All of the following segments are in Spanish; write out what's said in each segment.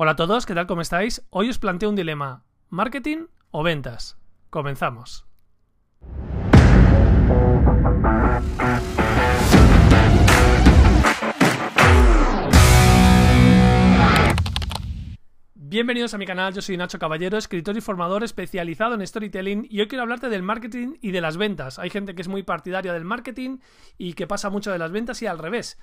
Hola a todos, ¿qué tal? ¿Cómo estáis? Hoy os planteo un dilema, ¿marketing o ventas? Comenzamos. Bienvenidos a mi canal, yo soy Nacho Caballero, escritor y formador especializado en storytelling y hoy quiero hablarte del marketing y de las ventas. Hay gente que es muy partidaria del marketing y que pasa mucho de las ventas y al revés.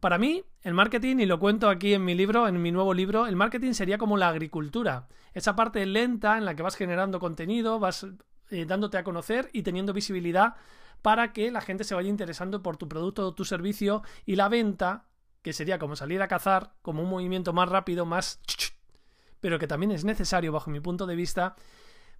Para mí, el marketing, y lo cuento aquí en mi libro, en mi nuevo libro, el marketing sería como la agricultura. Esa parte lenta en la que vas generando contenido, vas eh, dándote a conocer y teniendo visibilidad para que la gente se vaya interesando por tu producto o tu servicio y la venta, que sería como salir a cazar, como un movimiento más rápido, más... pero que también es necesario bajo mi punto de vista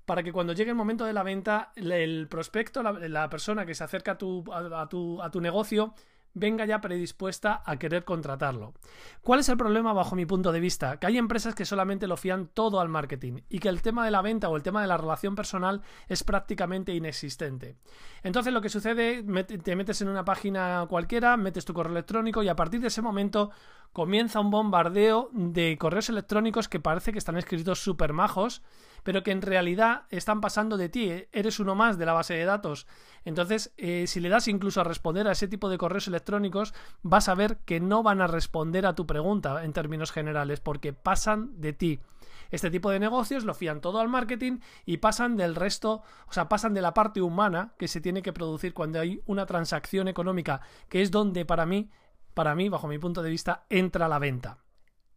para que cuando llegue el momento de la venta, el prospecto, la, persona que se acerca a tu, a tu, a tu negocio, venga ya predispuesta a querer contratarlo. ¿Cuál es el problema bajo mi punto de vista? Que hay empresas que solamente lo fían todo al marketing y que el tema de la venta o el tema de la relación personal es prácticamente inexistente. Entonces lo que sucede, te metes en una página cualquiera, metes tu correo electrónico y a partir de ese momento comienza un bombardeo de correos electrónicos que parece que están escritos súper majos pero que en realidad están pasando de ti. ¿eh? Eres uno más de la base de datos. Entonces, eh, si le das incluso a responder a ese tipo de correos electrónicos, vas a ver que no van a responder a tu pregunta en términos generales, porque pasan de ti. Este tipo de negocios lo fían todo al marketing y pasan del resto, o sea, pasan de la parte humana que se tiene que producir cuando hay una transacción económica, que es donde para mí, para mí, bajo mi punto de vista, entra la venta.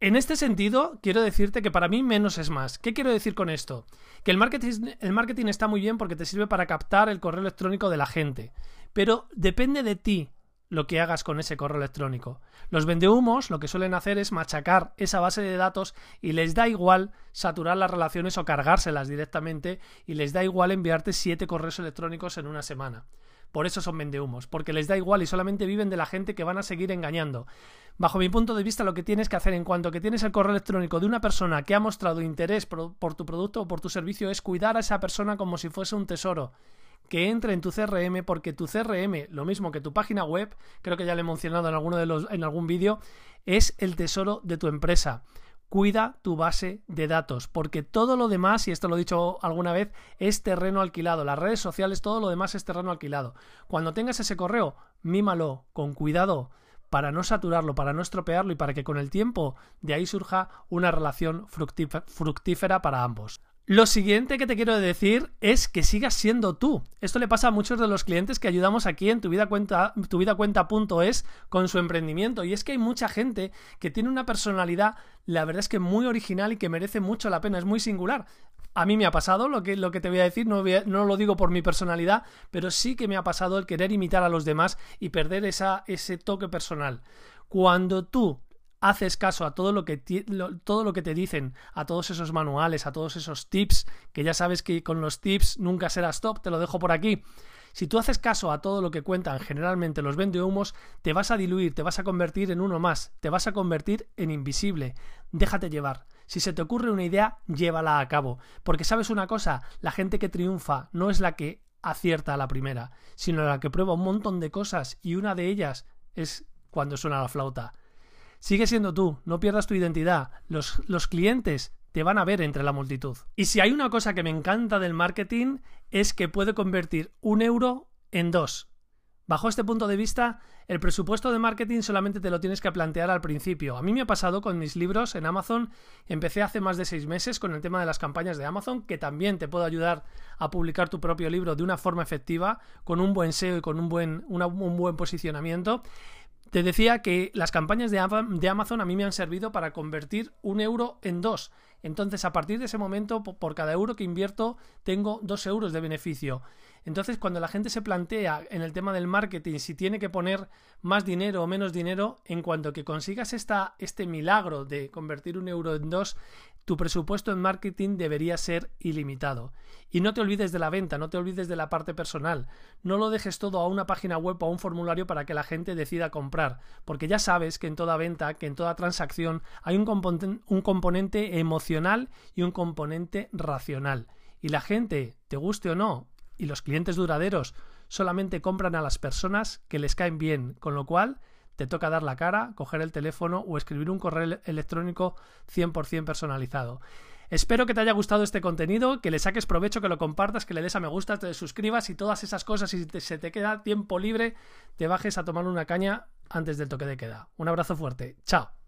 En este sentido, quiero decirte que para mí menos es más. ¿Qué quiero decir con esto? Que el marketing, el marketing está muy bien porque te sirve para captar el correo electrónico de la gente, pero depende de ti lo que hagas con ese correo electrónico. Los vendehumos lo que suelen hacer es machacar esa base de datos y les da igual saturar las relaciones o cargárselas directamente y les da igual enviarte siete correos electrónicos en una semana. Por eso son vendehumos, porque les da igual y solamente viven de la gente que van a seguir engañando. Bajo mi punto de vista, lo que tienes que hacer en cuanto que tienes el correo electrónico de una persona que ha mostrado interés por, tu producto o por tu servicio es cuidar a esa persona como si fuese un tesoro que entre en tu CRM porque tu CRM, lo mismo que tu página web, creo que ya le he mencionado en alguno de los en algún vídeo, es el tesoro de tu empresa cuida tu base de datos, porque todo lo demás, y esto lo he dicho alguna vez, es terreno alquilado. Las redes sociales, todo lo demás es terreno alquilado. Cuando tengas ese correo, mímalo con cuidado para no saturarlo, para no estropearlo y para que con el tiempo de ahí surja una relación fructífera para ambos. Lo siguiente que te quiero decir es que sigas siendo tú. Esto le pasa a muchos de los clientes que ayudamos aquí en tu vida cuenta, con su emprendimiento. Y es que hay mucha gente que tiene una personalidad, la verdad es que muy original y que merece mucho la pena, es muy singular. A mí me ha pasado lo que, lo que te voy a decir, no, no, lo digo por mi personalidad, pero sí que me ha pasado el querer imitar a los demás y perder esa, ese toque personal. Cuando tú haces caso a todo lo, que todo lo que te dicen, a todos esos manuales, a todos esos tips, que ya sabes que con los tips nunca serás top, te lo dejo por aquí. Si tú haces caso a todo lo que cuentan generalmente los vendehumos, te vas a diluir, te vas a convertir en uno más, te vas a convertir en invisible. Déjate llevar. Si se te ocurre una idea, llévala a cabo. Porque sabes una cosa, la gente que triunfa no es la que acierta a la primera, sino la que prueba un montón de cosas y una de ellas es cuando suena la flauta. Sigue siendo tú, no pierdas tu identidad. Los, los clientes te van a ver entre la multitud. Y si hay una cosa que me encanta del marketing es que puede convertir un euro en dos. Bajo este punto de vista, el presupuesto de marketing solamente te lo tienes que plantear al principio. A mí me ha pasado con mis libros en Amazon. Empecé hace más de seis meses con el tema de las campañas de Amazon, que también te puede ayudar a publicar tu propio libro de una forma efectiva, con un buen SEO y con un buen, un buen posicionamiento. Te decía que las campañas de Amazon a mí me han servido para convertir un euro en dos. Entonces, a partir de ese momento, por cada euro que invierto, tengo dos euros de beneficio. Entonces, cuando la gente se plantea en el tema del marketing si tiene que poner más dinero o menos dinero, en cuanto que consigas esta, este milagro de convertir un euro en dos, tu presupuesto en marketing debería ser ilimitado. Y no te olvides de la venta, no te olvides de la parte personal. No lo dejes todo a una página web o a un formulario para que la gente decida comprar, porque ya sabes que en toda venta, que en toda transacción hay un, un componente emocional y un componente racional. Y la gente, te guste o no, y los clientes duraderos solamente compran a las personas que les caen bien, con lo cual te toca dar la cara, coger el teléfono o escribir un correo electrónico 100% personalizado. Espero que te haya gustado este contenido, que le saques provecho, que lo compartas, que le des a me gusta, te suscribas y todas esas cosas. Y si se te queda tiempo libre, te bajes a tomar una caña antes del toque de queda. Un abrazo fuerte. Chao.